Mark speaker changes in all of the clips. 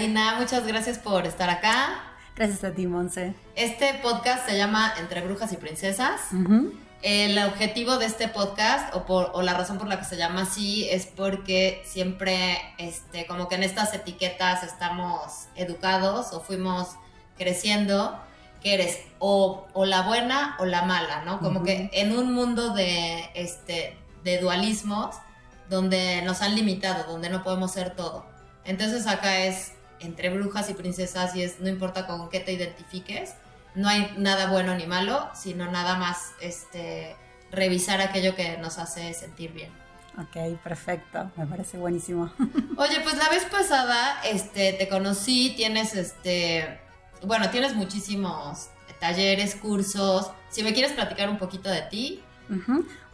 Speaker 1: Karina, muchas gracias por estar acá.
Speaker 2: Gracias a ti, Monse.
Speaker 1: Este podcast se llama Entre Brujas y Princesas. El objetivo de este podcast, o, por, o la razón por la que se llama así, es porque siempre, este, como que en estas etiquetas estamos educados o fuimos creciendo, que eres o, o la buena o la mala, ¿no? Como que en un mundo de, este, de dualismos, donde nos han limitado, donde no podemos ser todo. Entonces acá es entre brujas y princesas y es no importa con qué te identifiques, no hay nada bueno ni malo, sino nada más este revisar aquello que nos hace sentir bien.
Speaker 2: Ok, perfecto, me parece buenísimo.
Speaker 1: Oye, pues la vez pasada este te conocí, tienes este bueno, tienes muchísimos talleres, cursos. Si me quieres platicar un poquito de ti.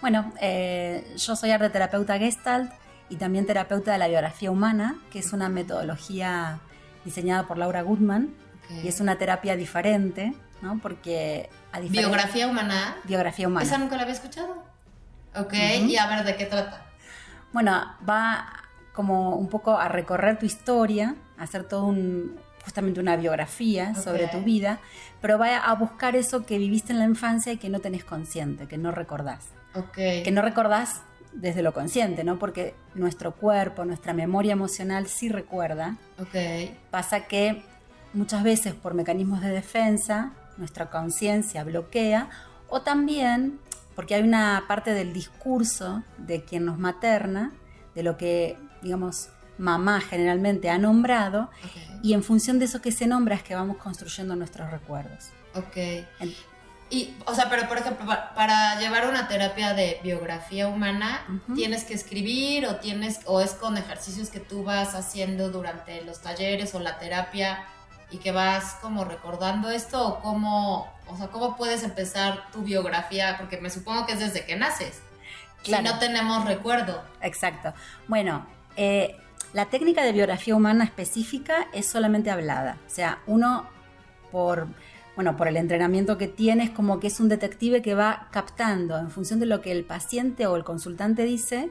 Speaker 2: Bueno, eh, yo soy arte terapeuta Gestalt y también terapeuta de la biografía humana, que es una metodología diseñada por Laura Goodman y es una terapia diferente, ¿no? Porque
Speaker 1: a biografía humana.
Speaker 2: Biografía humana.
Speaker 1: Esa nunca la había escuchado. Ok, y a ver de qué trata.
Speaker 2: Bueno, va como un poco a recorrer tu historia, a hacer todo un, justamente una biografía sobre tu vida, pero va a buscar eso que viviste en la infancia y que no tenés consciente, que no recordás.
Speaker 1: Okay.
Speaker 2: Que no recordás desde lo consciente, ¿no? Porque nuestro cuerpo, nuestra memoria emocional sí recuerda.
Speaker 1: Okay.
Speaker 2: Pasa que muchas veces por mecanismos de defensa nuestra conciencia bloquea o también porque hay una parte del discurso de quien nos materna, de lo que, digamos, mamá generalmente ha nombrado y en función de eso que se nombra es que vamos construyendo nuestros recuerdos.
Speaker 1: Ok. Y, o sea, pero por ejemplo, para llevar una terapia de biografía humana, ¿tienes que escribir o tienes o es con ejercicios que tú vas haciendo durante los talleres o la terapia y que vas como recordando esto o cómo, o sea, cómo puedes empezar tu biografía? Porque me supongo que es desde que naces. Claro. Si no tenemos recuerdo.
Speaker 2: Exacto. Bueno, eh, la técnica de biografía humana específica es solamente hablada. O sea, uno por, bueno, por el entrenamiento que tiene es como que es un detective que va captando en función de lo que el paciente o el consultante dice,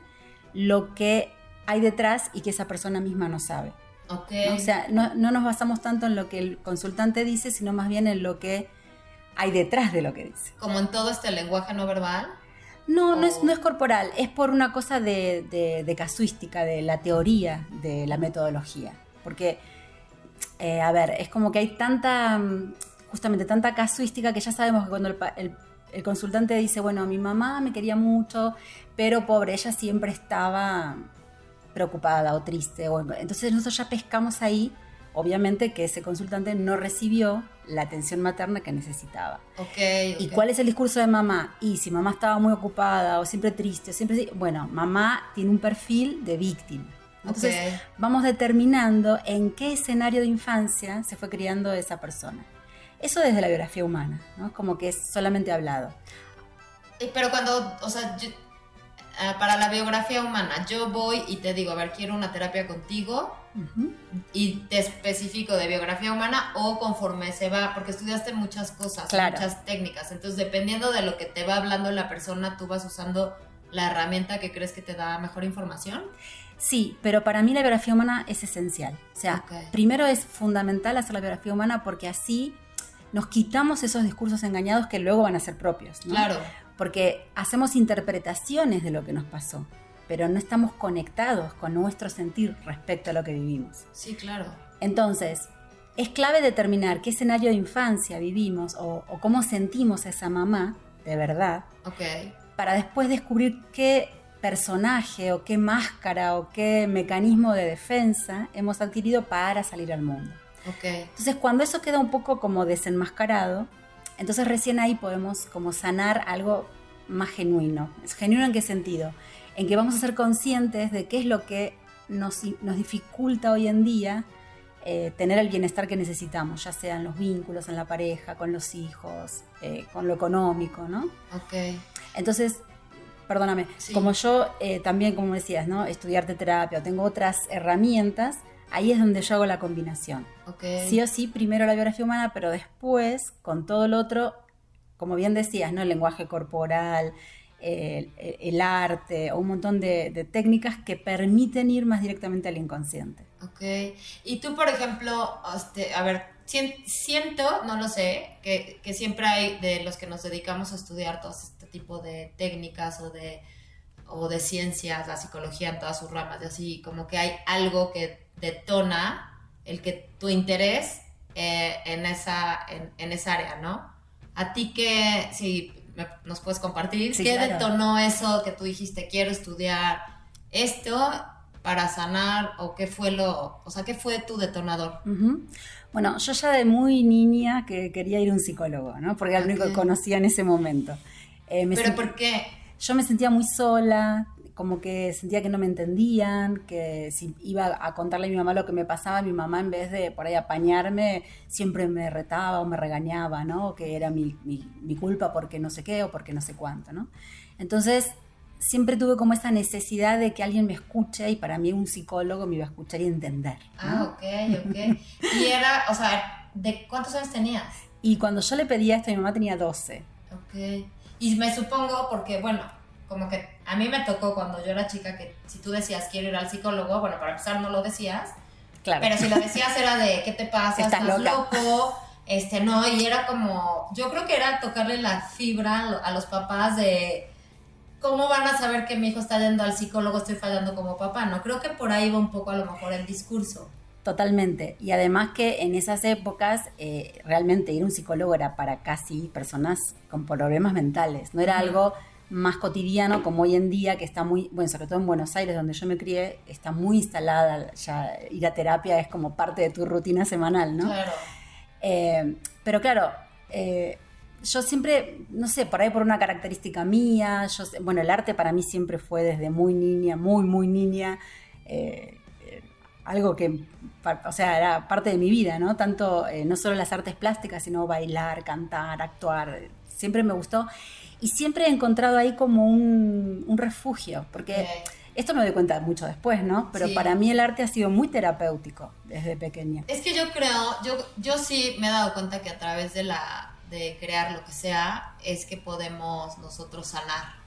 Speaker 2: lo que hay detrás y que esa persona misma no sabe.
Speaker 1: Okay.
Speaker 2: O sea, no, no, nos basamos tanto en lo que el consultante dice, sino más bien en lo que hay detrás de lo que dice.
Speaker 1: Como en todo este lenguaje no verbal.
Speaker 2: No, no, es, no es corporal, es por una cosa de, casuística, de la teoría de la metodología. Porque, eh, a ver, es como que hay tanta, justamente tanta casuística que ya sabemos que cuando el, consultante dice, bueno, mi mamá me quería mucho, pero pobre, ella siempre estaba preocupada o triste. O, entonces nosotros ya pescamos ahí obviamente que ese consultante no recibió la atención materna que necesitaba.
Speaker 1: Okay,
Speaker 2: ¿Y cuál es el discurso de mamá? Y si mamá estaba muy ocupada o siempre triste, o siempre... Bueno, mamá tiene un perfil de víctima. Entonces vamos determinando en qué escenario de infancia se fue criando esa persona. Eso desde la biografía humana, ¿no? Como que es solamente hablado.
Speaker 1: Pero cuando, o sea, ah, para la biografía humana, yo voy y te digo, a ver, quiero una terapia contigo, y te específico de biografía humana o conforme se va, porque estudiaste muchas cosas, muchas técnicas, entonces dependiendo de lo que te va hablando la persona, tú vas usando la herramienta que crees que te da mejor información.
Speaker 2: Sí, pero para mí la biografía humana es esencial. O sea, primero es fundamental hacer la biografía humana porque así nos quitamos esos discursos engañados que luego van a ser propios.
Speaker 1: Claro.
Speaker 2: Porque hacemos interpretaciones de lo que nos pasó pero no estamos conectados con nuestro sentir respecto a lo que vivimos.
Speaker 1: Sí, claro.
Speaker 2: Entonces, es clave determinar qué escenario de infancia vivimos o, cómo sentimos a esa mamá de verdad. Para después descubrir qué personaje o qué máscara o qué mecanismo de defensa hemos adquirido para salir al mundo.
Speaker 1: Ok.
Speaker 2: Entonces, cuando eso queda un poco como desenmascarado, entonces recién ahí podemos como sanar algo más genuino. ¿Genuino en qué sentido? en que vamos a ser conscientes de qué es lo que nos, dificulta hoy en día eh, tener el bienestar que necesitamos, ya sean los vínculos en la pareja, con los hijos, eh, con lo económico, ¿no?
Speaker 1: Ok.
Speaker 2: Entonces, perdóname, como yo eh, también, como decías, ¿no? Estudiar de terapia tengo otras herramientas, ahí es donde yo hago la combinación.
Speaker 1: Okay.
Speaker 2: Sí o sí, primero la biografía humana, pero después, con todo lo otro, como bien decías, ¿no? El lenguaje corporal, el, arte o un montón de, técnicas que permiten ir más directamente al inconsciente.
Speaker 1: Ok. Y tú, por ejemplo, este, a ver, siento, no lo sé, que, que, siempre hay de los que nos dedicamos a estudiar todo este tipo de técnicas o de, o de ciencias, la psicología en todas sus ramas, y así, como que hay algo que detona el que tu interés eh, en, esa, en, en, esa área, ¿no? A ti que, si nos puedes compartir, ¿qué detonó eso que tú dijiste, quiero estudiar esto para sanar o qué fue lo, o sea, qué fue tu detonador?
Speaker 2: Bueno, yo ya de muy niña que quería ir a un psicólogo, ¿no? Porque era lo único que conocía en ese momento.
Speaker 1: Eh, ¿Pero por qué?
Speaker 2: Yo me sentía muy sola, como que sentía que no me entendían, que si iba a contarle a mi mamá lo que me pasaba, mi mamá en vez de por ahí apañarme, siempre me retaba o me regañaba, ¿no? Que era mi, mi, mi culpa porque no sé qué o porque no sé cuánto, ¿no? Entonces, siempre tuve como esa necesidad de que alguien me escuche y para mí un psicólogo me iba a escuchar y entender.
Speaker 1: Ah, ok, ok. y era, o sea, ¿de cuántos años tenías?
Speaker 2: Y cuando yo le pedía esto, mi mamá tenía 12.
Speaker 1: Ok. Y me supongo, porque bueno, como que a mí me tocó cuando yo era chica que si tú decías quiero ir al psicólogo, bueno, para empezar no lo decías. Claro. Pero si lo decías era de ¿qué te pasa? Estás, loco. Este, no, y era como, yo creo que era tocarle la fibra a los papás de ¿cómo van a saber que mi hijo está yendo al psicólogo, estoy fallando como papá? No creo que por ahí va un poco a lo mejor el discurso.
Speaker 2: Totalmente. Y además que en esas épocas eh, realmente ir a un psicólogo era para casi personas con problemas mentales. No era algo más cotidiano como hoy en día, que está muy, bueno, sobre todo en Buenos Aires, donde yo me crié, está muy instalada, ya ir a terapia es como parte de tu rutina semanal, ¿no? Claro. Eh, pero claro, eh, yo siempre, no sé, por ahí por una característica mía, yo, bueno, el arte para mí siempre fue desde muy niña, muy, muy niña, eh, algo que, o sea, era parte de mi vida, ¿no? Tanto, eh, no solo las artes plásticas, sino bailar, cantar, actuar, siempre me gustó y siempre he encontrado ahí como un, refugio, porque... Esto me doy cuenta mucho después, ¿no? Pero para mí el arte ha sido muy terapéutico desde pequeña.
Speaker 1: Es que yo creo, yo, yo sí me he dado cuenta que a través de la de crear lo que sea, es que podemos nosotros sanar.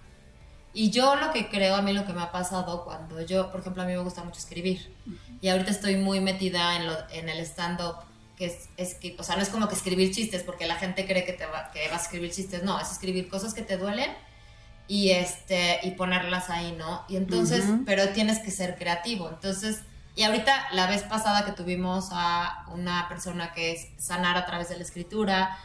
Speaker 1: Y yo lo que creo, a mí lo que me ha pasado cuando yo, por ejemplo, a mí me gusta mucho escribir. Y ahorita estoy muy metida en, lo, en el stand-up, que es, es que, o sea, no es como que escribir chistes, porque la gente cree que, te va, que vas a escribir chistes, no, es escribir cosas que te duelen y, este, y ponerlas ahí, ¿no? Y entonces, pero tienes que ser creativo. Entonces, y ahorita la vez pasada que tuvimos a una persona que es sanar a través de la escritura,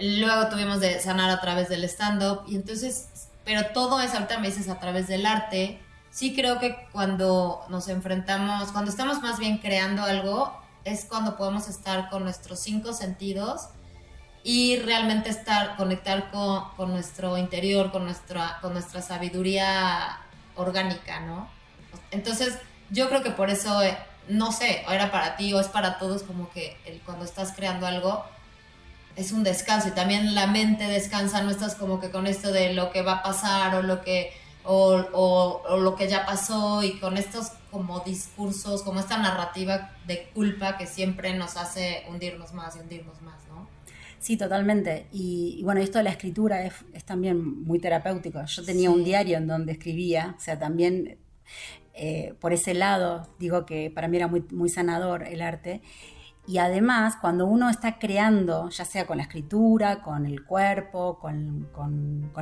Speaker 1: Luego tuvimos de sanar a través del stand-up. Y entonces, pero todo es, ahorita me dices, a través del arte. Sí creo que cuando nos enfrentamos, cuando estamos más bien creando algo, es cuando podemos estar con nuestros cinco sentidos y realmente estar, conectar con, con nuestro interior, con nuestra, con nuestra sabiduría orgánica, ¿no? Entonces, yo creo que por eso, eh, no sé, era para ti o es para todos, como que el, cuando estás creando algo, es un descanso y también la mente descansa, no estás como que con esto de lo que va a pasar o lo que, o, lo que ya pasó y con estos como discursos, como esta narrativa de culpa que siempre nos hace hundirnos más y hundirnos más, ¿no?
Speaker 2: Sí, totalmente. Y, bueno, esto de la escritura es, también muy terapéutico. Yo tenía un diario en donde escribía, o sea, también eh, por ese lado digo que para mí era muy, muy sanador el arte. Y además, cuando uno está creando, ya sea con la escritura, con el cuerpo, con,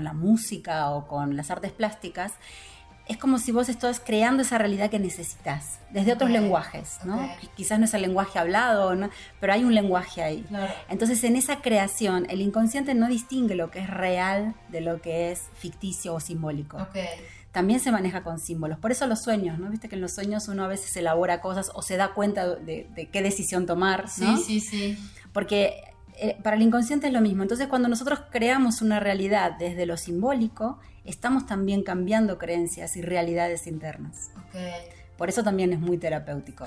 Speaker 2: la música o con las artes plásticas, es como si vos estás creando esa realidad que necesitas, desde otros lenguajes, ¿no? Quizás no es el lenguaje hablado, pero hay un lenguaje ahí. Entonces, en esa creación, el inconsciente no distingue lo que es real de lo que es ficticio o simbólico también se maneja con símbolos. Por eso los sueños, ¿no? Viste que en los sueños uno a veces elabora cosas o se da cuenta de, qué decisión tomar, ¿no?
Speaker 1: Sí, sí, sí.
Speaker 2: Porque eh, para el inconsciente es lo mismo. Entonces, cuando nosotros creamos una realidad desde lo simbólico, estamos también cambiando creencias y realidades internas. Por eso también es muy terapéutico.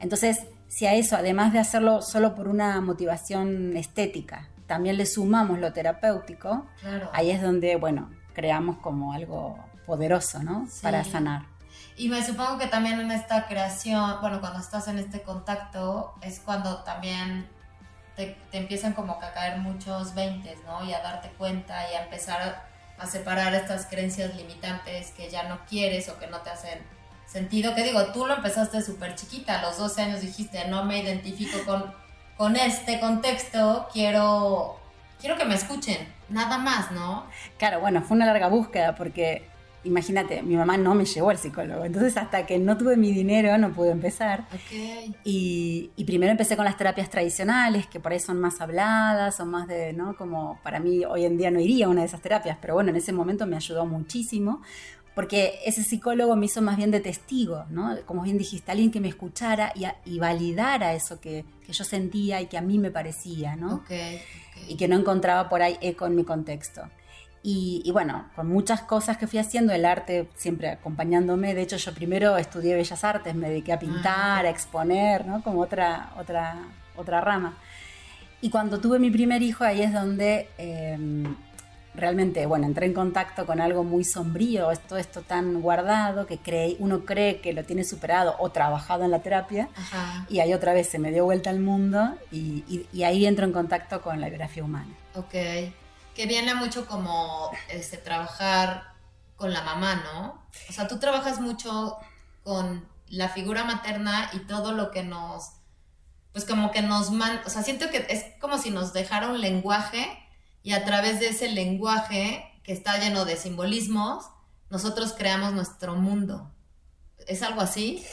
Speaker 2: Entonces, si a eso, además de hacerlo solo por una motivación estética, también le sumamos lo terapéutico, ahí es donde, bueno, creamos como algo poderoso, ¿no? Para sanar.
Speaker 1: Y me supongo que también en esta creación, bueno, cuando estás en este contacto, es cuando también te, empiezan como que a caer muchos veintes, ¿no? Y a darte cuenta y a empezar a, separar estas creencias limitantes que ya no quieres o que no te hacen sentido, que digo, tú lo empezaste súper chiquita, a los 12 años dijiste, no me identifico con, con este contexto, quiero, quiero que me escuchen, nada más, ¿no?
Speaker 2: Claro, bueno, fue una larga búsqueda porque imagínate, mi mamá no me llevó al psicólogo, entonces hasta que no tuve mi dinero no pude empezar.
Speaker 1: Okay.
Speaker 2: Y, y, primero empecé con las terapias tradicionales, que por ahí son más habladas, son más de, ¿no? Como para mí hoy en día no iría a una de esas terapias, pero bueno, en ese momento me ayudó muchísimo, porque ese psicólogo me hizo más bien de testigo, ¿no? Como bien dijiste, alguien que me escuchara y, y validara eso que, que, yo sentía y que a mí me parecía, ¿no?
Speaker 1: Okay, okay.
Speaker 2: Y que no encontraba por ahí eco en mi contexto. Y, y, bueno, con muchas cosas que fui haciendo, el arte siempre acompañándome. De hecho, yo primero estudié Bellas Artes, me dediqué a pintar, a exponer, ¿no? Como otra, otra, otra rama. Y cuando tuve mi primer hijo, ahí es donde eh, realmente, bueno, entré en contacto con algo muy sombrío, todo esto tan guardado que cree, uno cree que lo tiene superado o trabajado en la terapia.
Speaker 1: Ajá.
Speaker 2: Y ahí otra vez se me dio vuelta al mundo y, y, y ahí entro en contacto con la biografía humana.
Speaker 1: Ok que viene mucho como este, trabajar con la mamá, ¿no? O sea, tú trabajas mucho con la figura materna y todo lo que nos, pues como que nos manda, o sea, siento que es como si nos dejara un lenguaje y a través de ese lenguaje que está lleno de simbolismos, nosotros creamos nuestro mundo. ¿Es algo así?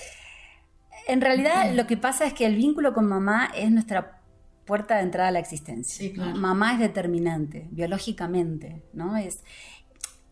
Speaker 2: En realidad lo que pasa es que el vínculo con mamá es nuestra puerta de entrada a la existencia.
Speaker 1: Sí, claro.
Speaker 2: Mamá es determinante, biológicamente, ¿no? Es,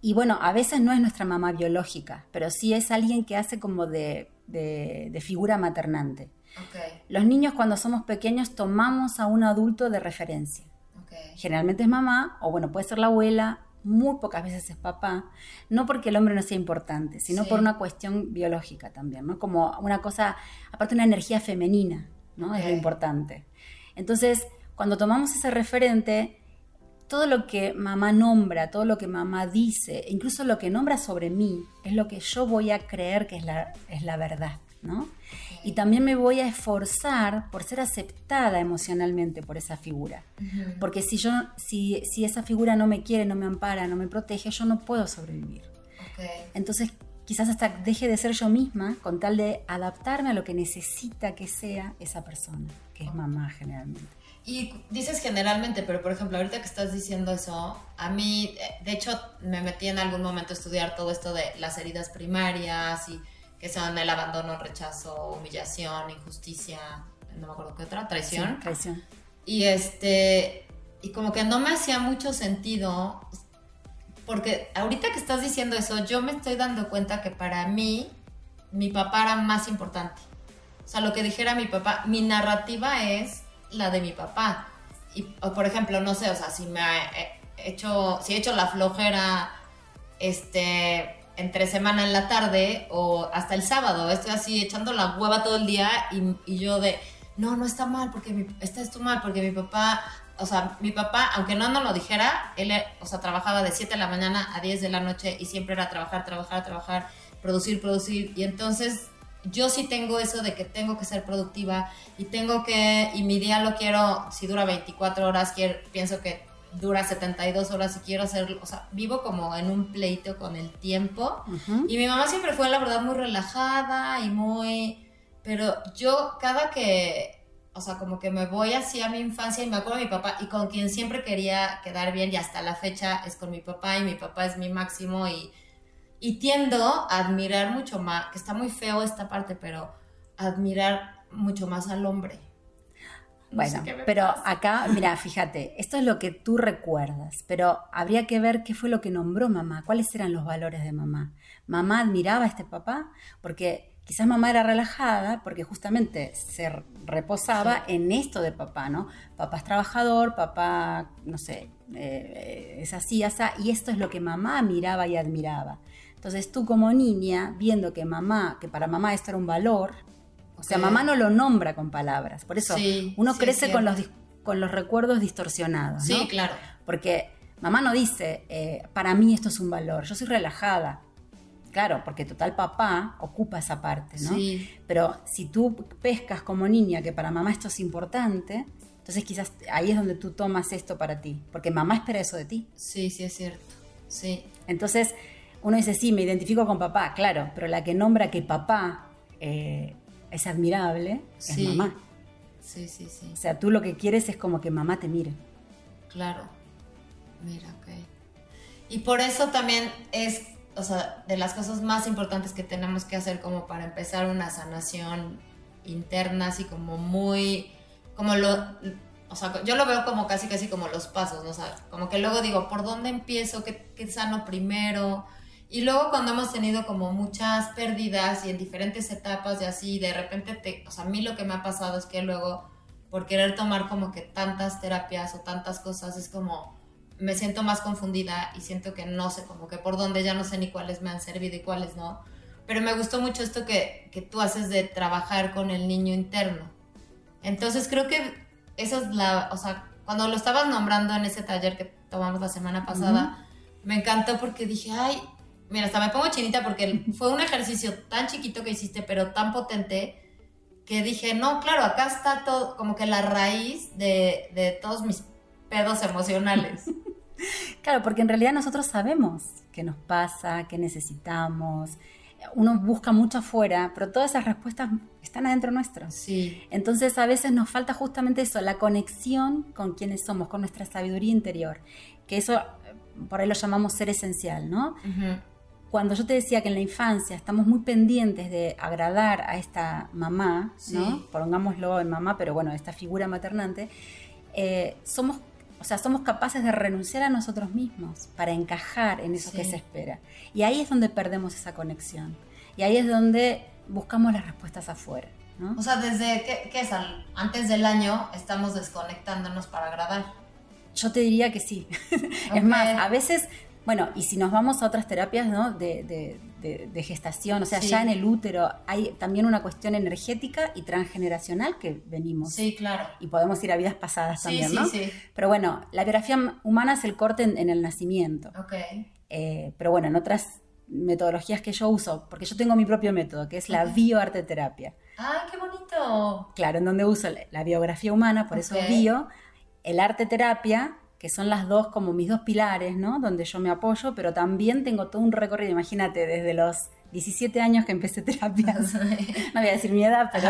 Speaker 2: y bueno, a veces no es nuestra mamá biológica, pero sí es alguien que hace como de, de, de figura maternante.
Speaker 1: Okay.
Speaker 2: Los niños cuando somos pequeños tomamos a un adulto de referencia.
Speaker 1: Okay.
Speaker 2: Generalmente es mamá, o bueno, puede ser la abuela, muy pocas veces es papá, no porque el hombre no sea importante, sino
Speaker 1: Sí.
Speaker 2: por una cuestión biológica también, ¿no? Como una cosa, aparte una energía femenina, ¿no? Es lo importante. Entonces, cuando tomamos ese referente, todo lo que mamá nombra, todo lo que mamá dice, incluso lo que nombra sobre mí, es lo que yo voy a creer que es la, es la verdad, ¿no? Y también me voy a esforzar por ser aceptada emocionalmente por esa figura. Porque si yo, si, si esa figura no me quiere, no me ampara, no me protege, yo no puedo sobrevivir. Entonces, quizás hasta deje de ser yo misma con tal de adaptarme a lo que necesita que sea esa persona, que es mamá generalmente.
Speaker 1: Y dices generalmente, pero por ejemplo, ahorita que estás diciendo eso, a mí, eh, de hecho, me metí en algún momento a estudiar todo esto de las heridas primarias y que son el abandono, el rechazo, humillación, injusticia, no me acuerdo qué otra, traición.
Speaker 2: Sí, traición.
Speaker 1: Y este, y como que no me hacía mucho sentido, porque ahorita que estás diciendo eso, yo me estoy dando cuenta que para mí, mi papá era más importante. O sea, lo que dijera mi papá, mi narrativa es la de mi papá. Y, por ejemplo, no sé, o sea, si me he hecho, si he hecho la flojera, este, entre semana en la tarde o hasta el sábado, estoy así echando la hueva todo el día y, yo de, no, no está mal, porque mi, estás tú mal, porque mi papá, o sea, mi papá, aunque no nos lo dijera, él, o sea, trabajaba de 7 de la mañana a 10 de la noche y siempre era trabajar, trabajar, trabajar, producir, producir, y entonces yo sí tengo eso de que tengo que ser productiva y tengo que, y mi día lo quiero, si dura 24 horas, quiero, pienso que dura 72 horas y quiero hacerlo, o sea, vivo como en un pleito con el tiempo. Y mi mamá siempre fue, la verdad, muy relajada y muy... Pero yo cada que, o sea, como que me voy así a mi infancia y me acuerdo de mi papá y con quien siempre quería quedar bien y hasta la fecha es con mi papá y mi papá es mi máximo y, y tiendo a admirar mucho más, que está muy feo esta parte, pero admirar mucho más al hombre. No
Speaker 2: Bueno, pero
Speaker 1: pasa.
Speaker 2: acá, mira, fíjate, esto es lo que tú recuerdas, pero habría que ver qué fue lo que nombró mamá, cuáles eran los valores de mamá. ¿Mamá admiraba a este papá? Porque quizás mamá era relajada porque justamente se reposaba en esto de papá, ¿no? Papá es trabajador, papá, no sé, eh, es así, así, y esto es lo que mamá miraba y admiraba. Entonces tú como niña, viendo que mamá, que para mamá esto era un valor, o sea,
Speaker 1: Ok.
Speaker 2: mamá no lo nombra con palabras, por eso
Speaker 1: Sí,
Speaker 2: uno
Speaker 1: sí,
Speaker 2: crece con los, con los recuerdos distorsionados, ¿no?
Speaker 1: Sí, claro.
Speaker 2: Porque mamá no dice, eh, para mí esto es un valor, yo soy relajada. Claro, porque total papá ocupa esa parte, ¿no?
Speaker 1: Sí.
Speaker 2: Pero si tú pescas como niña que para mamá esto es importante, entonces quizás ahí es donde tú tomas esto para ti, porque mamá espera eso de ti.
Speaker 1: Sí, sí es cierto. Sí.
Speaker 2: Entonces, uno dice, sí, me identifico con papá, claro, pero la que nombra que papá eh, es admirable es mamá.
Speaker 1: Sí, sí, sí.
Speaker 2: O sea, tú lo que quieres es como que mamá te mire.
Speaker 1: Claro. Mira, ok. Y por eso también es, o sea, de las cosas más importantes que tenemos que hacer como para empezar una sanación interna, así como muy, como lo, o sea, yo lo veo como casi, casi como los pasos, ¿no? O sea, como que luego digo, ¿por dónde empiezo? ¿Qué, qué sano primero? Y luego cuando hemos tenido como muchas pérdidas y en diferentes etapas y así, de repente, te, o sea, a mí lo que me ha pasado es que luego, por querer tomar como que tantas terapias o tantas cosas, es como, me siento más confundida y siento que no sé, como que por dónde ya no sé ni cuáles me han servido y cuáles no. Pero me gustó mucho esto que, que tú haces de trabajar con el niño interno. Entonces creo que esa es la, o sea, cuando lo estabas nombrando en ese taller que tomamos la semana pasada, me encantó porque dije, ay, mira, hasta me pongo chinita porque fue un ejercicio tan chiquito que hiciste, pero tan potente, que dije, no, claro, acá está todo, como que la raíz de, de todos mis pedos emocionales.
Speaker 2: claro, porque en realidad nosotros sabemos qué nos pasa, qué necesitamos. Uno busca mucho afuera, pero todas esas respuestas están adentro nuestro.
Speaker 1: Sí.
Speaker 2: Entonces a veces nos falta justamente eso, la conexión con quienes somos, con nuestra sabiduría interior. Que eso, por ahí lo llamamos ser esencial, ¿no? Cuando yo te decía que en la infancia estamos muy pendientes de agradar a esta mamá, ¿no? Pongámoslo en mamá, pero bueno, esta figura maternante, eh, somos, o sea, somos capaces de renunciar a nosotros mismos para encajar en eso que se espera. Y ahí es donde perdemos esa conexión. Y ahí es donde buscamos las respuestas afuera. ¿no?
Speaker 1: O sea, desde que, es antes del año estamos desconectándonos para agradar.
Speaker 2: Yo te diría que sí. es más, a veces bueno, y si nos vamos a otras terapias ¿no? de, gestación, o sea, ya en el útero hay también una cuestión energética y transgeneracional que venimos.
Speaker 1: Sí, claro.
Speaker 2: Y podemos ir a vidas pasadas también, ¿no? Sí, sí. Pero bueno, la biografía humana es el corte en, el nacimiento.
Speaker 1: Ok.
Speaker 2: Eh, pero bueno, en otras metodologías que yo uso, porque yo tengo mi propio método, que es la bioarteterapia.
Speaker 1: ¡Ay, qué bonito!
Speaker 2: Claro, en donde uso la biografía humana, por eso bio, el arte terapia que son las dos como mis dos pilares, ¿no? Donde yo me apoyo, pero también tengo todo un recorrido, imagínate, desde los 17 años que empecé terapias, no voy a decir mi edad, pero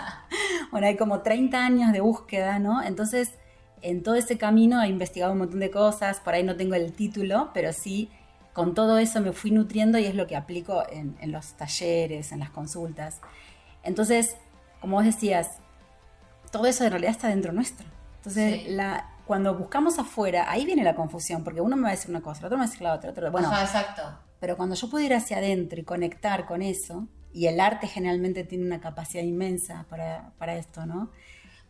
Speaker 2: bueno, hay como 30 años de búsqueda, ¿no? Entonces, en todo ese camino he investigado un montón de cosas, por ahí no tengo el título, pero sí, con todo eso me fui nutriendo y es lo que aplico en, los talleres, en las consultas. Entonces, como vos decías, todo eso en realidad está dentro nuestro. Entonces, la, cuando buscamos afuera, ahí viene la confusión, porque uno me va a decir una cosa, el otro me va a decir la otra, otro, bueno.
Speaker 1: exacto.
Speaker 2: Pero cuando yo puedo ir hacia adentro y conectar con eso, y el arte generalmente tiene una capacidad inmensa para, para esto, ¿no?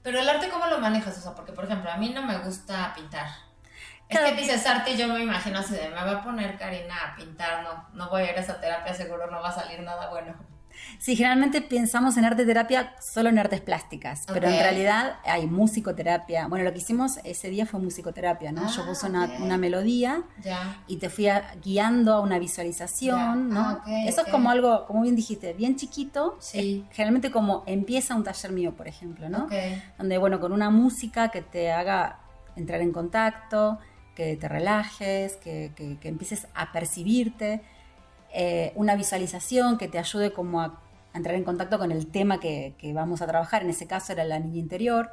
Speaker 1: Pero el arte, ¿cómo lo manejas? O sea, porque, por ejemplo, a mí no me gusta pintar. Es que dices arte y yo me imagino así de, me va a poner Karina a pintar, no, no voy a ir a esa terapia, seguro no va a salir nada bueno.
Speaker 2: Sí, generalmente pensamos en arte terapia solo en artes plásticas, pero en realidad hay musicoterapia. Bueno, lo que hicimos ese día fue musicoterapia, ¿no? Yo puse una, ah, melodía y te fui guiando a una visualización, ¿no? Ah, Eso es como algo, como bien dijiste, bien chiquito.
Speaker 1: Sí.
Speaker 2: generalmente como empieza un taller mío, por ejemplo, ¿no? Donde, bueno, con una música que te haga entrar en contacto, que te relajes, que, que empieces a percibirte eh, una visualización que te ayude como a, entrar en contacto con el tema que, vamos a trabajar, en ese caso era la niña interior,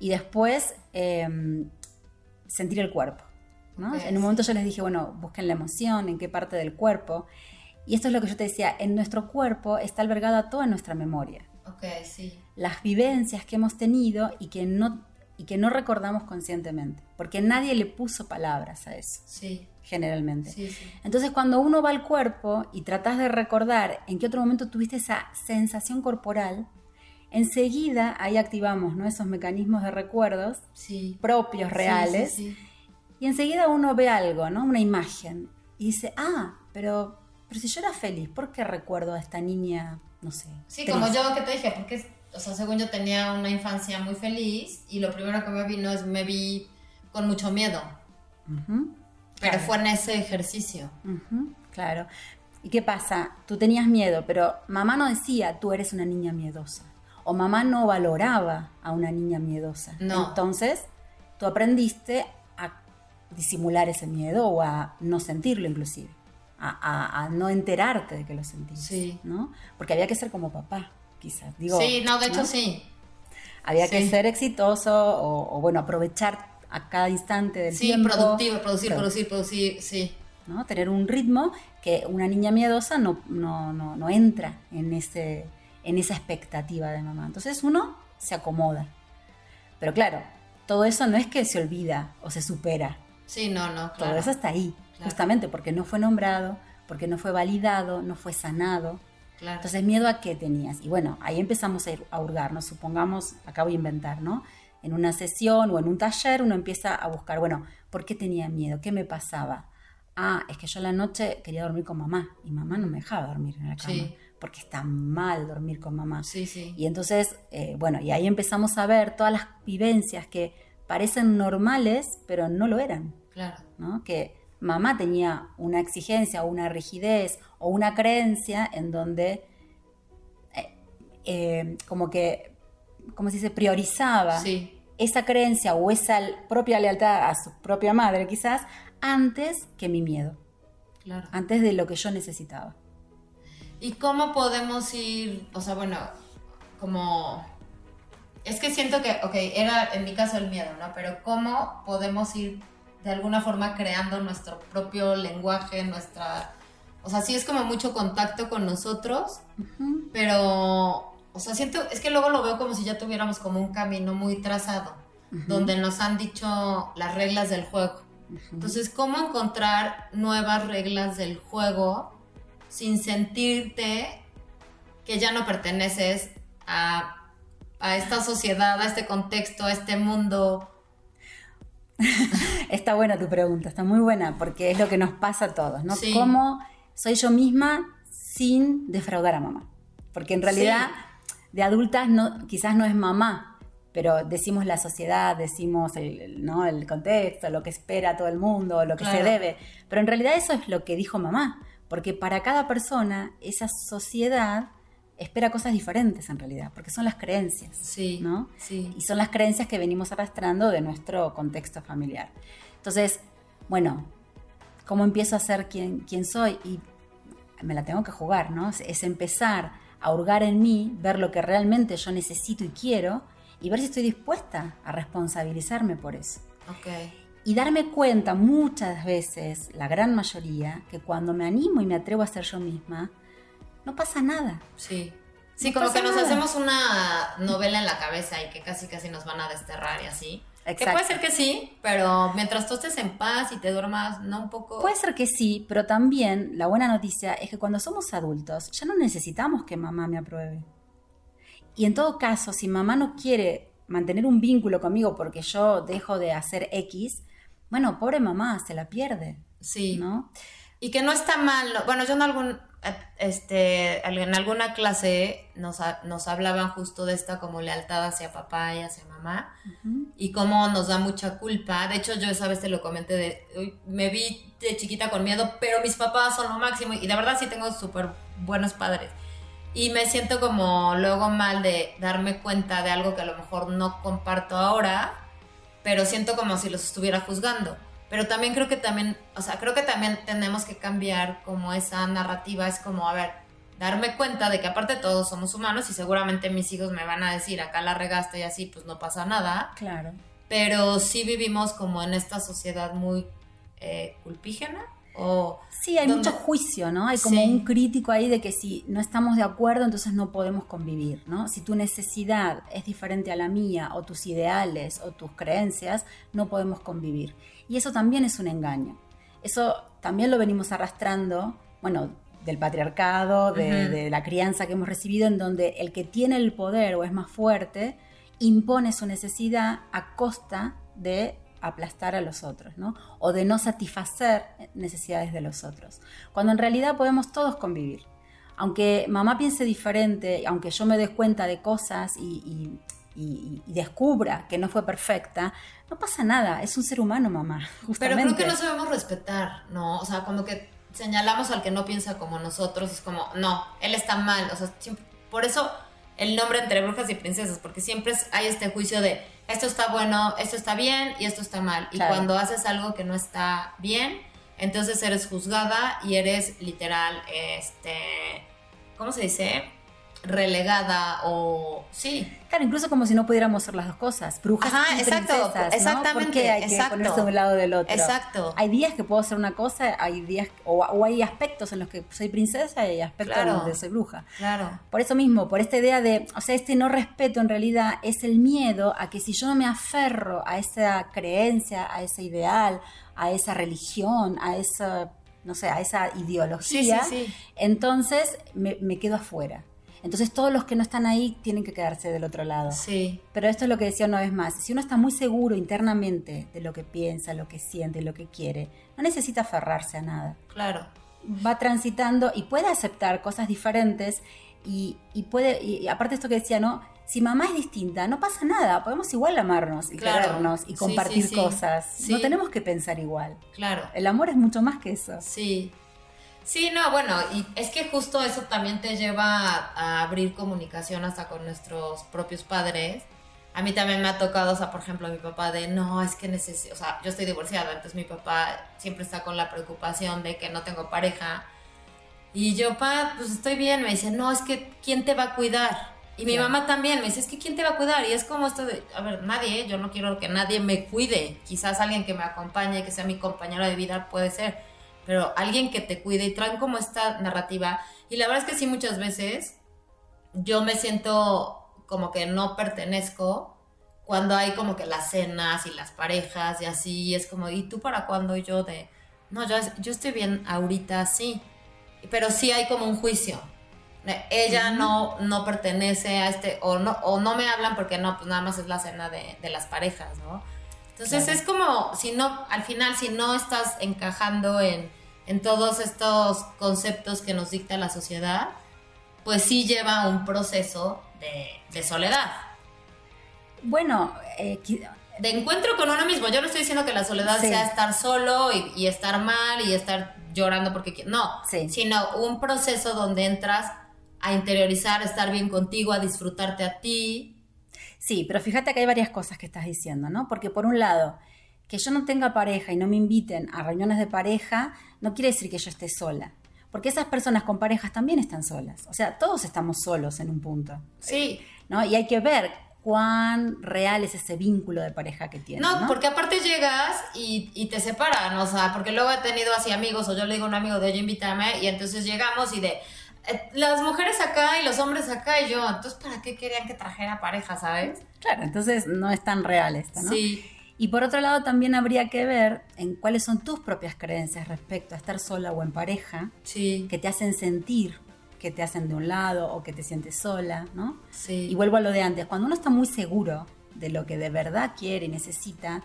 Speaker 2: y después em, sentir el cuerpo. en un momento yo les dije, bueno, busquen la emoción, en qué parte del cuerpo, y esto es lo que yo te decía, en nuestro cuerpo está albergada toda nuestra memoria.
Speaker 1: sí.
Speaker 2: Las vivencias que hemos tenido y que no y que no recordamos conscientemente, porque nadie le puso palabras a eso.
Speaker 1: Sí
Speaker 2: generalmente. Entonces, cuando uno va al cuerpo y tratas de recordar en qué otro momento tuviste esa sensación corporal, enseguida ahí activamos ¿no? esos mecanismos de recuerdos propios, reales, y enseguida uno ve algo, ¿no? una imagen, y dice, ah, pero, pero si yo era feliz, ¿por qué recuerdo a esta niña, no sé?
Speaker 1: Sí, como yo que te dije, porque, o sea, según yo tenía una infancia muy feliz, y lo primero que me vino es, me vi con mucho miedo. Pero fue en ese ejercicio.
Speaker 2: claro. ¿Y qué pasa? Tú tenías miedo, pero mamá no decía, tú eres una niña miedosa. O mamá no valoraba a una niña miedosa.
Speaker 1: No.
Speaker 2: Entonces, tú aprendiste a disimular ese miedo o a no sentirlo inclusive. a, no enterarte de que lo sentías, sí. ¿no? Porque había que ser como papá, quizás. Digo,
Speaker 1: sí, no, de hecho sí.
Speaker 2: Había que ser exitoso o, bueno, aprovechar a cada instante del tiempo.
Speaker 1: Sí, productivo, producir, producir, producir, sí.
Speaker 2: ¿no? Tener un ritmo que una niña miedosa no, no, no, no entra en, ese, en esa expectativa de mamá. Entonces uno se acomoda. Pero claro, todo eso no es que se olvida o se supera.
Speaker 1: Sí, no, no.
Speaker 2: Claro. Todo eso está ahí, justamente porque no fue nombrado, porque no fue validado, no fue sanado. Claro. Entonces, ¿miedo a qué tenías? Y bueno, ahí empezamos a, hurgarnos. Supongamos, acabo de inventar, ¿no? En una sesión o en un taller uno empieza a buscar, bueno, ¿por qué tenía miedo? ¿Qué me pasaba? Ah, es que yo la noche quería dormir con mamá y mamá no me dejaba dormir en la cama. Sí porque está mal dormir con mamá.
Speaker 1: Sí, sí.
Speaker 2: Y entonces, eh, bueno, y ahí empezamos a ver todas las vivencias que parecen normales, pero no lo eran.
Speaker 1: Claro.
Speaker 2: ¿no? Que mamá tenía una exigencia o una rigidez o una creencia en donde eh, eh, como que, ¿cómo se dice?, priorizaba esa creencia o esa propia lealtad a su propia madre quizás antes que mi miedo.
Speaker 1: Claro.
Speaker 2: Antes de lo que yo necesitaba.
Speaker 1: ¿Y cómo podemos ir, o sea, bueno, como... Es que siento que, ok, era en mi caso el miedo, ¿no? Pero ¿cómo podemos ir de alguna forma creando nuestro propio lenguaje, nuestra... O sea, sí es como mucho contacto con nosotros, pero, o sea, siento, es que luego lo veo como si ya tuviéramos como un camino muy trazado, donde nos han dicho las reglas del juego. Entonces, ¿cómo encontrar nuevas reglas del juego sin sentirte que ya no perteneces a, esta sociedad, a este contexto, a este mundo.
Speaker 2: está buena tu pregunta, está muy buena, porque es lo que nos pasa a todos, ¿no? ¿Cómo soy yo misma sin defraudar a mamá? Porque en realidad de adultas no, quizás no es mamá, pero decimos la sociedad, decimos el, ¿no? el contexto, lo que espera todo el mundo, lo que se debe, pero en realidad eso es lo que dijo mamá. Porque para cada persona, esa sociedad espera cosas diferentes en realidad, porque son las creencias.
Speaker 1: Sí.
Speaker 2: ¿no?
Speaker 1: Sí.
Speaker 2: Y son las creencias que venimos arrastrando de nuestro contexto familiar. Entonces, bueno, ¿cómo empiezo a ser quien, quien soy? Y me la tengo que jugar, ¿no? Es empezar a hurgar en mí, ver lo que realmente yo necesito y quiero y ver si estoy dispuesta a responsabilizarme por eso.
Speaker 1: Okay
Speaker 2: y darme cuenta muchas veces, la gran mayoría, que cuando me animo y me atrevo a ser yo misma, no pasa nada.
Speaker 1: Sí. Sí, como que nos hacemos una novela en la cabeza y que casi casi nos van a desterrar y así. Exacto. Que puede ser que sí, pero mientras tú estés en paz y te duermas, no un poco.
Speaker 2: Puede ser que sí, pero también la buena noticia es que cuando somos adultos ya no necesitamos que mamá me apruebe. Y en todo caso, si mamá no quiere mantener un vínculo conmigo porque yo dejo de hacer X, bueno, pobre mamá, se la pierde.
Speaker 1: Sí.
Speaker 2: ¿No?
Speaker 1: Y que no está mal. Bueno, yo en algún este en alguna clase nos, nos hablaban justo de esta como lealtad hacia papá y hacia mamá y cómo nos da mucha culpa. De hecho, yo esa vez te lo comenté de me vi de chiquita con miedo, pero mis papás son lo máximo y de verdad sí tengo súper buenos padres. Y me siento como luego mal de darme cuenta de algo que a lo mejor no comparto ahora pero siento como si los estuviera juzgando. Pero también creo que también, o sea, creo que también tenemos que cambiar como esa narrativa, es como, a ver, darme cuenta de que aparte todos somos humanos y seguramente mis hijos me van a decir, acá la regaste y así, pues no pasa nada.
Speaker 2: Claro.
Speaker 1: Pero sí vivimos como en esta sociedad muy eh, culpígena o
Speaker 2: sí, hay mucho juicio, ¿no? Hay como un crítico ahí de que si no estamos de acuerdo, entonces no podemos convivir, ¿no? Si tu necesidad es diferente a la mía o tus ideales o tus creencias, no podemos convivir. Y eso también es un engaño. Eso también lo venimos arrastrando, bueno, del patriarcado, de, de la crianza que hemos recibido, en donde el que tiene el poder o es más fuerte impone su necesidad a costa de aplastar a los otros, ¿no? O de no satisfacer necesidades de los otros. Cuando en realidad podemos todos convivir. Aunque mamá piense diferente, aunque yo me des cuenta de cosas y, descubra que no fue perfecta, no pasa nada, es un ser humano mamá.
Speaker 1: Pero creo que no sabemos respetar, ¿no? O sea, como que señalamos al que no piensa como nosotros, es como, no, él está mal, o sea, por eso el nombre entre brujas y princesas, porque siempre hay este juicio de esto está bueno, esto está bien y esto está mal. Y cuando haces algo que no está bien, entonces eres juzgada y eres literal, este, ¿cómo se dice? Relegada o sí.
Speaker 2: Claro, incluso como si no pudiéramos ser las dos cosas, brujas y exacto, princesas, exactamente, ¿Por qué hay que ponerse de un lado del otro?
Speaker 1: Exacto.
Speaker 2: Hay días que puedo ser una cosa, hay días o, hay aspectos en los que soy princesa y hay aspectos en los que soy bruja.
Speaker 1: Claro.
Speaker 2: Por eso mismo, por esta idea de, o sea, este no respeto en realidad es el miedo a que si yo no me aferro a esa creencia, a ese ideal, a esa religión, a esa no sé, a esa ideología, entonces me, me quedo afuera. Entonces todos los que no están ahí tienen que quedarse del otro lado.
Speaker 1: Sí.
Speaker 2: Pero esto es lo que decía una vez más. Si uno está muy seguro internamente de lo que piensa, lo que siente, lo que quiere, no necesita aferrarse a nada.
Speaker 1: Claro.
Speaker 2: Va transitando y puede aceptar cosas diferentes y, puede, y aparte esto que decía, ¿no? Si mamá es distinta, no pasa nada, podemos igual amarnos y querernos y compartir cosas. No tenemos que pensar igual.
Speaker 1: Claro.
Speaker 2: El amor es mucho más que eso.
Speaker 1: Sí. Sí, no, bueno, y es que justo eso también te lleva a, abrir comunicación hasta con nuestros propios padres. A mí también me ha tocado, o sea, por ejemplo, mi papá de, no, es que necesito, o sea, yo estoy divorciada, entonces mi papá siempre está con la preocupación de que no tengo pareja. Y yo, pa, pues estoy bien, me dice, no, es que, ¿quién te va a cuidar? Y mi mamá también me dice, es que ¿quién te va a cuidar? Y es como esto de, a ver, nadie, yo no quiero que nadie me cuide. Quizás alguien que me acompañe, que sea mi compañero de vida, puede ser pero alguien que te cuide y traen como esta narrativa. Y la verdad es que sí, muchas veces yo me siento como que no pertenezco cuando hay como que las cenas y las parejas y así, es como, ¿y tú para cuándo? Y yo de, no, yo, yo estoy bien ahorita, sí, pero sí hay como un juicio. Ella no, no pertenece a este, o no, o no me hablan porque no, pues nada más es la cena de, de las parejas, ¿no? Entonces es como, si no, al final, si no estás encajando en, todos estos conceptos que nos dicta la sociedad, pues sí lleva un proceso de, soledad.
Speaker 2: Bueno, eh,
Speaker 1: de encuentro con uno mismo. Yo no estoy diciendo que la soledad sea estar solo y, estar mal y estar llorando porque no, sino un proceso donde entras a interiorizar, a estar bien contigo, a disfrutarte a ti,
Speaker 2: Sí, pero fíjate que hay varias cosas que estás diciendo, ¿no? Porque por un lado, que yo no tenga pareja y no me inviten a reuniones de pareja, no quiere decir que yo esté sola. Porque esas personas con parejas también están solas. O sea, todos estamos solos en un punto.
Speaker 1: Sí.
Speaker 2: ¿No? Y hay que ver cuán real es ese vínculo de pareja que tienes.
Speaker 1: No, porque aparte llegas y, y, te separan, o sea, porque luego he tenido así amigos, o yo le digo a un amigo de oye, invítame, y entonces llegamos y de, las mujeres acá y los hombres acá y yo, entonces ¿para qué querían que trajera pareja, sabes?
Speaker 2: Claro, entonces no es tan real esto, ¿no?
Speaker 1: Sí.
Speaker 2: Y por otro lado también habría que ver en cuáles son tus propias creencias respecto a estar sola o en pareja,
Speaker 1: sí.
Speaker 2: que te hacen sentir que te hacen de un lado o que te sientes sola, ¿no?
Speaker 1: Sí.
Speaker 2: Y vuelvo a lo de antes, cuando uno está muy seguro de lo que de verdad quiere y necesita,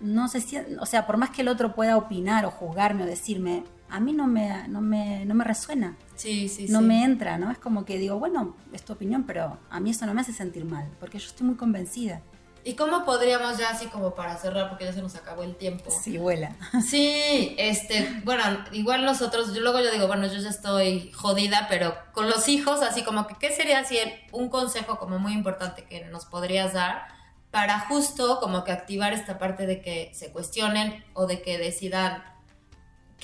Speaker 2: no se siente, o sea, por más que el otro pueda opinar o juzgarme o decirme, a mí no me, no me, no me resuena.
Speaker 1: Sí, sí,
Speaker 2: no me entra, ¿no? Es como que digo, bueno, es tu opinión, pero a mí eso no me hace sentir mal, porque yo estoy muy convencida.
Speaker 1: ¿Y cómo podríamos ya así como para cerrar, porque ya se nos acabó el tiempo?
Speaker 2: Sí, vuela.
Speaker 1: Sí, este, bueno, igual nosotros, yo luego yo digo, bueno, yo ya estoy jodida, pero con los hijos, así como que, ¿qué sería así un consejo como muy importante que nos podrías dar para justo como que activar esta parte de que se cuestionen o de que decidan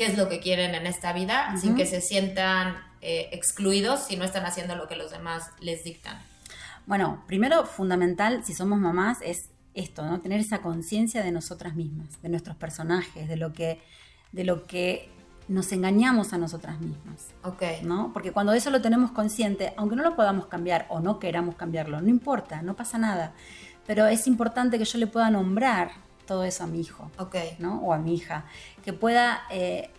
Speaker 1: qué es lo que quieren en esta vida, sin que se sientan eh, excluidos si no están haciendo lo que los demás les dictan.
Speaker 2: Bueno, primero fundamental, si somos mamás, es esto, ¿no? Tener esa conciencia de nosotras mismas, de nuestros personajes, de lo que, de lo que nos engañamos a nosotras mismas.
Speaker 1: Ok.
Speaker 2: ¿No? Porque cuando eso lo tenemos consciente, aunque no lo podamos cambiar o no queramos cambiarlo, no importa, no pasa nada. Pero es importante que yo le pueda nombrar todo eso a mi hijo, ¿no? O a mi hija, que pueda eh,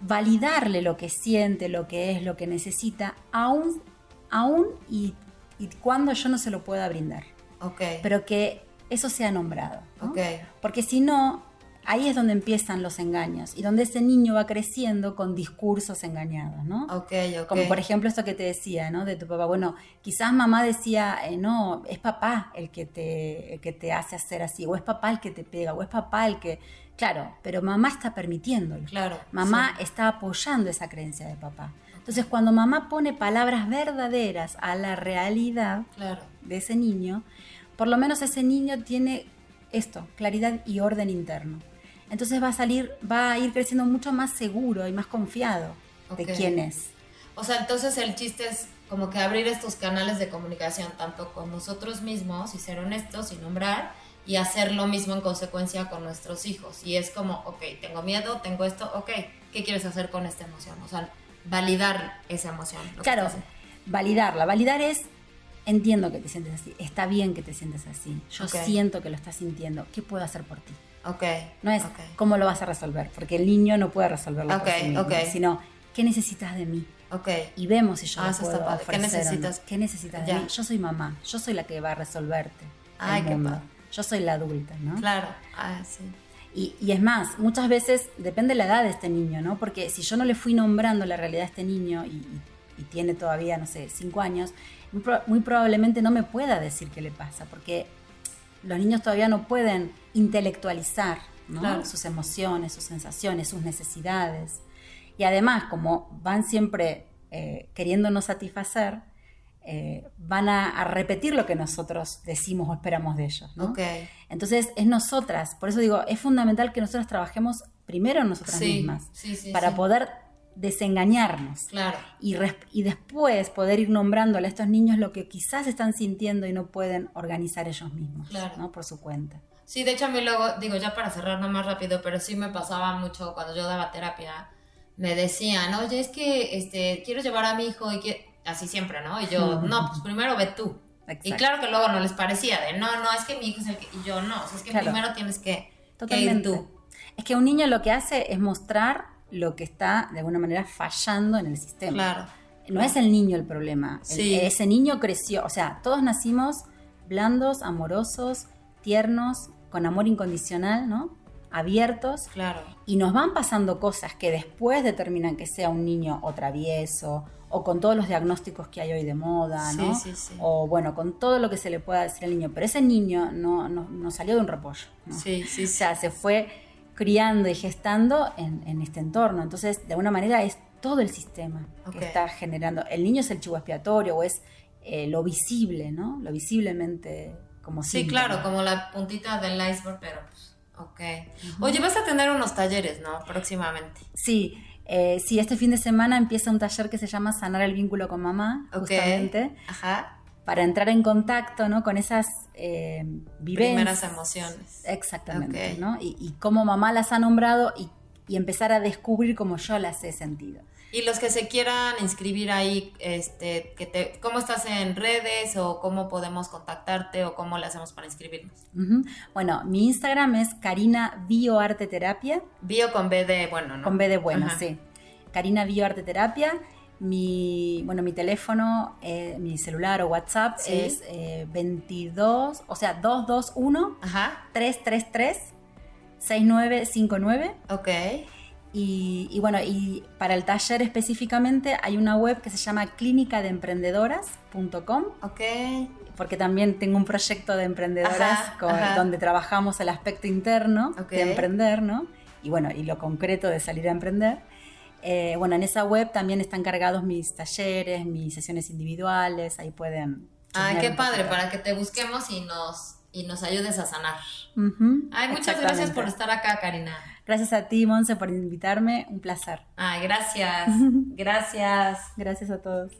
Speaker 2: validarle lo que siente, lo que es, lo que necesita, aún, aún y, cuando yo no se lo pueda brindar.
Speaker 1: Okay.
Speaker 2: Pero que eso sea nombrado.
Speaker 1: Okay.
Speaker 2: Porque si no, ahí es donde empiezan los engaños y donde ese niño va creciendo con discursos engañados, ¿no?
Speaker 1: Ok, ok.
Speaker 2: Como por ejemplo esto que te decía, ¿no? De tu papá. Bueno, quizás mamá decía, eh, no, es papá el que, te, que te hace hacer así, o es papá el que te pega, o es papá el que... Claro, pero mamá está permitiéndolo.
Speaker 1: Claro.
Speaker 2: Mamá está apoyando esa creencia de papá. Entonces, cuando mamá pone palabras verdaderas a la realidad de ese niño, por lo menos ese niño tiene esto, claridad y orden interno. Entonces va a salir, va a ir creciendo mucho más seguro y más confiado de quién es.
Speaker 1: O sea, entonces el chiste es como que abrir estos canales de comunicación tanto con nosotros mismos y ser honestos y nombrar y hacer lo mismo en consecuencia con nuestros hijos. Y es como, ok, tengo miedo, tengo esto, ok, ¿qué quieres hacer con esta emoción? O sea, validar esa emoción.
Speaker 2: Claro, validarla. Validar es, entiendo que te sientes así, está bien que te sientes así, yo siento que lo estás sintiendo, ¿qué puedo hacer por ti?
Speaker 1: Ok.
Speaker 2: No es cómo lo vas a resolver, porque el niño no puede resolverlo por sí mismo, sino qué necesitas de mí. Y vemos si yo ah, puedo ofrecer
Speaker 1: ¿Qué necesitas?
Speaker 2: ¿Qué necesitas de mí? Yo soy mamá, yo soy la que va a resolverte. Ay, qué padre. Yo soy la adulta, ¿no?
Speaker 1: Claro, ah, sí.
Speaker 2: Y, y, es más, muchas veces depende de la edad de este niño, ¿no? Porque si yo no le fui nombrando la realidad de este niño y, y tiene todavía, no sé, cinco años, muy, probablemente no me pueda decir qué le pasa, porque los niños todavía no pueden intelectualizar sus emociones, sus sensaciones, sus necesidades. Y además, como van siempre eh, queriéndonos satisfacer, eh, van a, repetir lo que nosotros decimos o esperamos de ellos. Entonces, es nosotras, por eso digo, es fundamental que nosotras trabajemos primero en nosotras mismas, para poder desengañarnos.
Speaker 1: Claro.
Speaker 2: Y, y después poder ir nombrándole a estos niños lo que quizás están sintiendo y no pueden organizar ellos mismos, ¿no? Por su cuenta.
Speaker 1: Sí, de hecho a mí luego, digo ya para cerrar no más rápido, pero sí me pasaba mucho cuando yo daba terapia, me decían, oye, es que este, quiero llevar a mi hijo y que, así siempre, ¿no? Y yo, no, pues primero ve tú. Y claro que luego no les parecía de, no, no, es que mi hijo es el que, y yo no, es que primero tienes que, ir tú.
Speaker 2: Es que un niño lo que hace es mostrar lo que está de alguna manera fallando en el sistema.
Speaker 1: Claro.
Speaker 2: No es el niño el problema. ese niño creció, o sea, todos nacimos blandos, amorosos, tiernos, con amor incondicional, ¿no? Abiertos.
Speaker 1: Claro.
Speaker 2: Y nos van pasando cosas que después determinan que sea un niño o travieso, o con todos los diagnósticos que hay hoy de moda, ¿no? Sí, sí, sí. O bueno, con todo lo que se le pueda decir al niño. Pero ese niño no, no, salió de un repollo. ¿no?
Speaker 1: Sí, sí,
Speaker 2: O sea, se fue criando y gestando en, este entorno. Entonces, de alguna manera es todo el sistema que está generando. El niño es el chivo expiatorio o es eh, lo visible, ¿no? Lo visiblemente como
Speaker 1: Sí, claro, como la puntita del iceberg, pero pues, ok. Oye, vas a tener unos talleres, ¿no? Próximamente.
Speaker 2: Sí, eh, sí, este fin de semana empieza un taller que se llama Sanar el vínculo con mamá, justamente.
Speaker 1: Ajá
Speaker 2: para entrar en contacto ¿no? con esas eh, vivencias.
Speaker 1: Primeras emociones.
Speaker 2: Exactamente, ¿no? Y, cómo mamá las ha nombrado y, empezar a descubrir cómo yo las he sentido.
Speaker 1: Y los que se quieran inscribir ahí, este, que te, ¿cómo estás en redes o cómo podemos contactarte o cómo le hacemos para inscribirnos?
Speaker 2: Bueno, mi Instagram es Karina Bioarteterapia.
Speaker 1: Bio con B de bueno, ¿no?
Speaker 2: Con B de bueno, sí. Karina Bioarteterapia. Mi, bueno, mi teléfono, eh, mi celular o WhatsApp es 22, eh, o sea, 221 333 6959.
Speaker 1: Ok.
Speaker 2: Y, y, bueno, y para el taller específicamente hay una web que se llama clínicadeemprendedoras.com.
Speaker 1: Ok.
Speaker 2: Porque también tengo un proyecto de emprendedoras donde trabajamos el aspecto interno de emprender, ¿no? Y bueno, y lo concreto de salir a emprender. Eh, bueno, en esa web también están cargados mis talleres, mis sesiones individuales, ahí pueden...
Speaker 1: Ay, qué padre, para que te busquemos y nos, y nos ayudes a sanar. Ay, muchas gracias por estar acá, Karina.
Speaker 2: Gracias a ti, Monse, por invitarme, un placer.
Speaker 1: Ay, gracias, gracias.
Speaker 2: Gracias a todos.